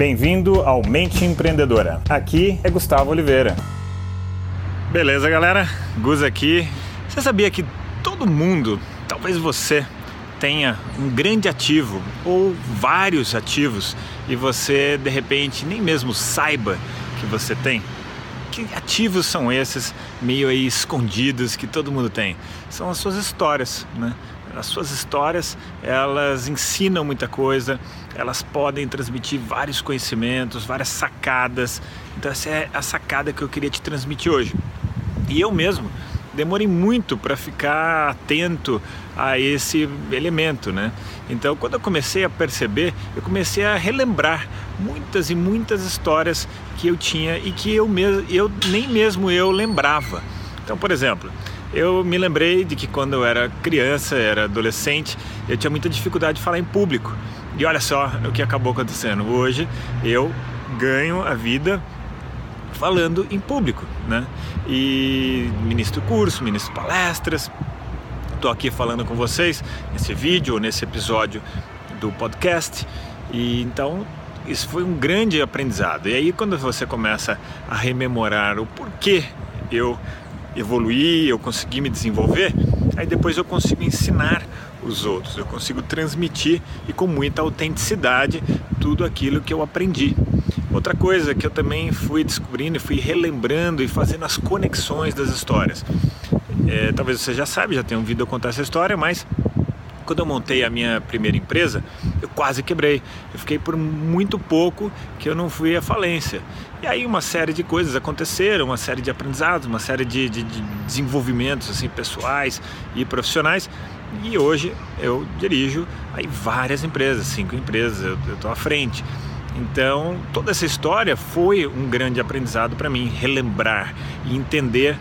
Bem-vindo ao Mente Empreendedora. Aqui é Gustavo Oliveira. Beleza, galera? Gus aqui. Você sabia que todo mundo, talvez você, tenha um grande ativo ou vários ativos e você de repente nem mesmo saiba que você tem? Que ativos são esses meio aí escondidos que todo mundo tem? São as suas histórias, né? As suas histórias, elas ensinam muita coisa, elas podem transmitir vários conhecimentos, várias sacadas. Então essa é a sacada que eu queria te transmitir hoje. E eu mesmo demorei muito para ficar atento a esse elemento, né? Então, quando eu comecei a perceber, eu comecei a relembrar muitas e muitas histórias que eu tinha e que eu, mesmo, eu nem mesmo eu lembrava. Então, por exemplo, eu me lembrei de que quando eu era criança, era adolescente, eu tinha muita dificuldade de falar em público. E olha só o que acabou acontecendo. Hoje eu ganho a vida falando em público, né? E ministro curso, ministro palestras. Estou aqui falando com vocês nesse vídeo, nesse episódio do podcast. E então isso foi um grande aprendizado. E aí quando você começa a rememorar o porquê eu evoluir, eu consegui me desenvolver, aí depois eu consigo ensinar os outros, eu consigo transmitir e com muita autenticidade tudo aquilo que eu aprendi. Outra coisa que eu também fui descobrindo e fui relembrando e fazendo as conexões das histórias. É, talvez você já sabe, já tem um vídeo a contar essa história, mas quando eu montei a minha primeira empresa, eu quase quebrei. Eu fiquei por muito pouco que eu não fui à falência. E aí uma série de coisas aconteceram, uma série de aprendizados, uma série de, de, de desenvolvimentos assim pessoais e profissionais. E hoje eu dirijo aí várias empresas, cinco empresas, eu estou à frente. Então, toda essa história foi um grande aprendizado para mim, relembrar e entender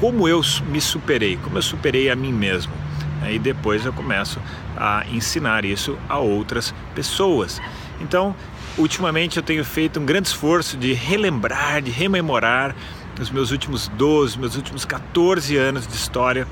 como eu me superei, como eu superei a mim mesmo. Aí depois eu começo a ensinar isso a outras pessoas. Então, ultimamente eu tenho feito um grande esforço de relembrar, de rememorar os meus últimos 12, meus últimos 14 anos de história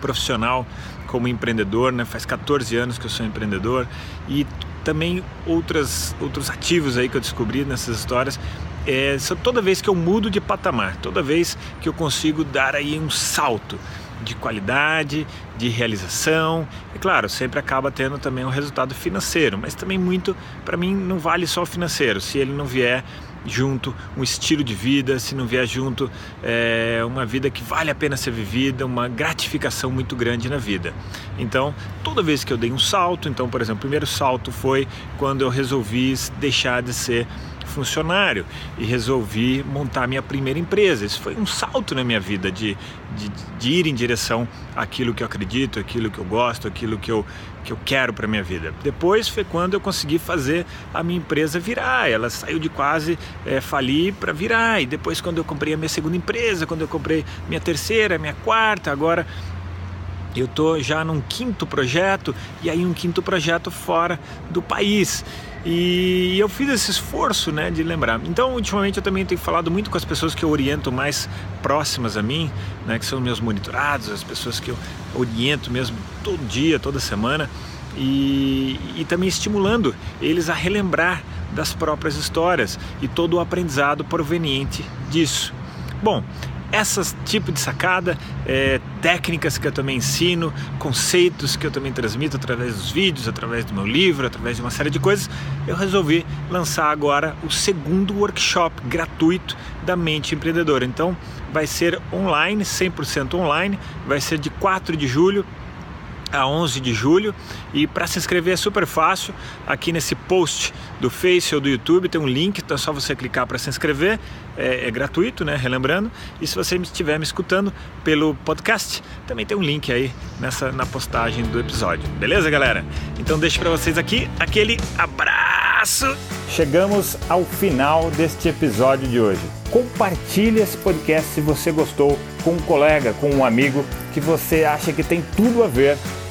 profissional como empreendedor, né? Faz 14 anos que eu sou empreendedor e também outras, outros ativos aí que eu descobri nessas histórias é, toda vez que eu mudo de patamar, toda vez que eu consigo dar aí um salto de qualidade, de realização. E claro, sempre acaba tendo também um resultado financeiro, mas também muito, para mim, não vale só o financeiro, se ele não vier junto um estilo de vida, se não vier junto é, uma vida que vale a pena ser vivida, uma gratificação muito grande na vida. Então, toda vez que eu dei um salto, então, por exemplo, o primeiro salto foi quando eu resolvi deixar de ser funcionário e resolvi montar minha primeira empresa. Isso foi um salto na minha vida de, de, de ir em direção àquilo que eu acredito, aquilo que eu gosto, aquilo que eu, que eu quero para minha vida. Depois foi quando eu consegui fazer a minha empresa virar. Ela saiu de quase é, falir para virar. E depois quando eu comprei a minha segunda empresa, quando eu comprei minha terceira, minha quarta, agora eu estou já num quinto projeto e aí um quinto projeto fora do país. E eu fiz esse esforço né, de lembrar. Então, ultimamente, eu também tenho falado muito com as pessoas que eu oriento mais próximas a mim, né, que são meus monitorados, as pessoas que eu oriento mesmo todo dia, toda semana, e, e também estimulando eles a relembrar das próprias histórias e todo o aprendizado proveniente disso. Bom, essas tipo de sacada, é, técnicas que eu também ensino, conceitos que eu também transmito através dos vídeos, através do meu livro, através de uma série de coisas, eu resolvi lançar agora o segundo workshop gratuito da mente empreendedora. Então, vai ser online, 100% online, vai ser de 4 de julho a 11 de julho. E para se inscrever é super fácil. Aqui nesse post do Face ou do YouTube tem um link então é só você clicar para se inscrever. É, é, gratuito né relembrando. E se você estiver me escutando pelo podcast também tem um link aí nessa na postagem do episódio. Beleza galera? Então deixo para vocês aqui. Aquele abraço! Chegamos ao final deste episódio de hoje. Compartilhe esse podcast se você gostou com um colega com um amigo que você acha que tem tudo a ver